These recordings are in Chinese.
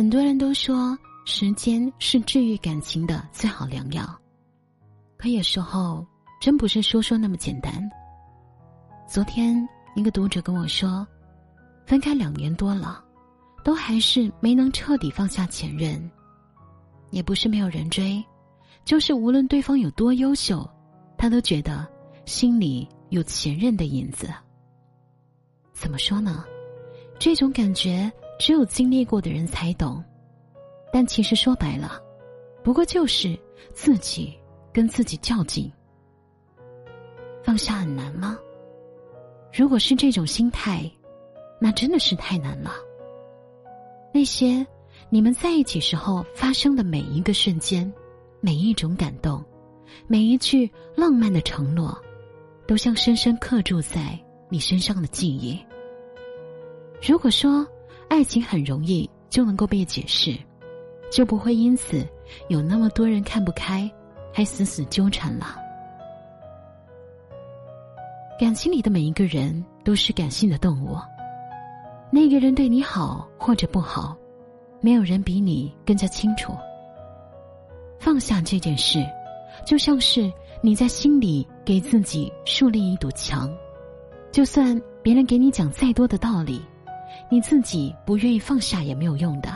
很多人都说时间是治愈感情的最好良药，可有时候真不是说说那么简单。昨天一个读者跟我说，分开两年多了，都还是没能彻底放下前任。也不是没有人追，就是无论对方有多优秀，他都觉得心里有前任的影子。怎么说呢？这种感觉只有经历过的人才懂，但其实说白了，不过就是自己跟自己较劲。放下很难吗？如果是这种心态，那真的是太难了。那些你们在一起时候发生的每一个瞬间，每一种感动，每一句浪漫的承诺，都像深深刻住在你身上的记忆。如果说爱情很容易就能够被解释，就不会因此有那么多人看不开，还死死纠缠了。感情里的每一个人都是感性的动物，那个人对你好或者不好，没有人比你更加清楚。放下这件事，就像是你在心里给自己树立一堵墙，就算别人给你讲再多的道理。你自己不愿意放下也没有用的。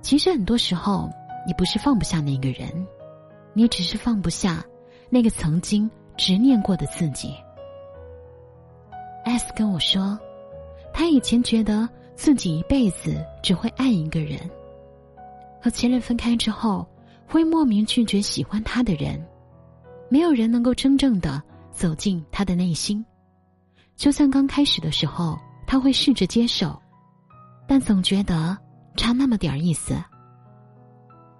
其实很多时候，你不是放不下那个人，你只是放不下那个曾经执念过的自己。S 跟我说，他以前觉得自己一辈子只会爱一个人，和前任分开之后，会莫名拒绝喜欢他的人，没有人能够真正的走进他的内心，就算刚开始的时候。他会试着接受，但总觉得差那么点儿意思。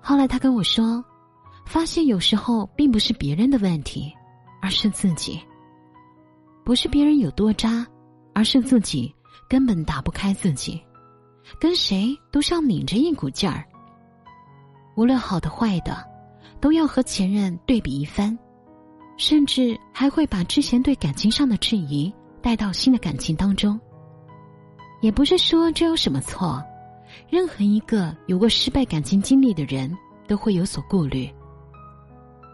后来他跟我说，发现有时候并不是别人的问题，而是自己。不是别人有多渣，而是自己根本打不开自己，跟谁都像拧着一股劲儿。无论好的坏的，都要和前任对比一番，甚至还会把之前对感情上的质疑带到新的感情当中。也不是说这有什么错，任何一个有过失败感情经历的人都会有所顾虑。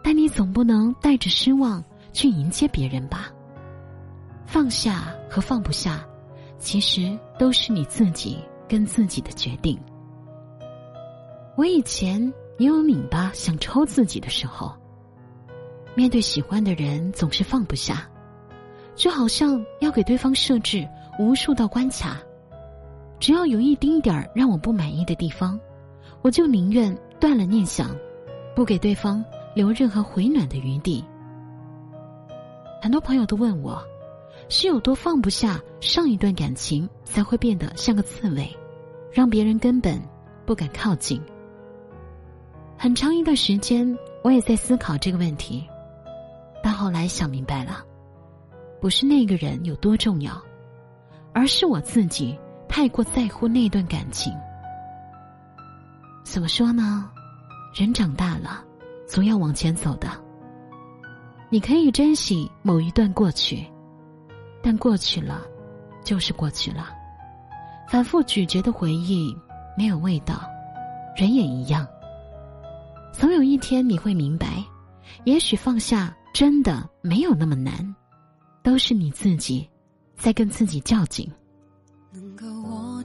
但你总不能带着失望去迎接别人吧？放下和放不下，其实都是你自己跟自己的决定。我以前也有拧巴想抽自己的时候，面对喜欢的人总是放不下，就好像要给对方设置无数道关卡。只要有一丁点儿让我不满意的地方，我就宁愿断了念想，不给对方留任何回暖的余地。很多朋友都问我，是有多放不下上一段感情，才会变得像个刺猬，让别人根本不敢靠近。很长一段时间，我也在思考这个问题，但后来想明白了，不是那个人有多重要，而是我自己。太过在乎那段感情，怎么说呢？人长大了，总要往前走的。你可以珍惜某一段过去，但过去了，就是过去了。反复咀嚼的回忆没有味道，人也一样。总有一天你会明白，也许放下真的没有那么难，都是你自己在跟自己较劲。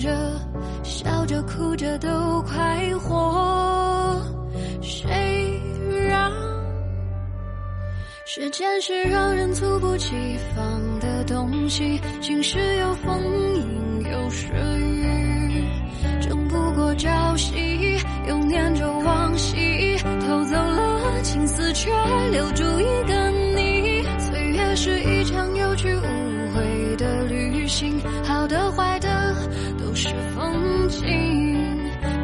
着。笑着哭着都快活，谁让时间是让人猝不及防的东西？晴时有风，阴有时雨，争不过朝夕，又念着往昔，偷走了青丝，却留住一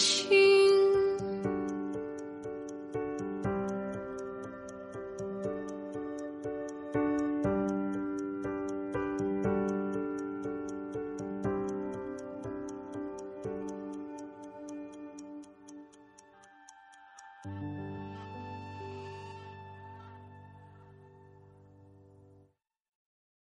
风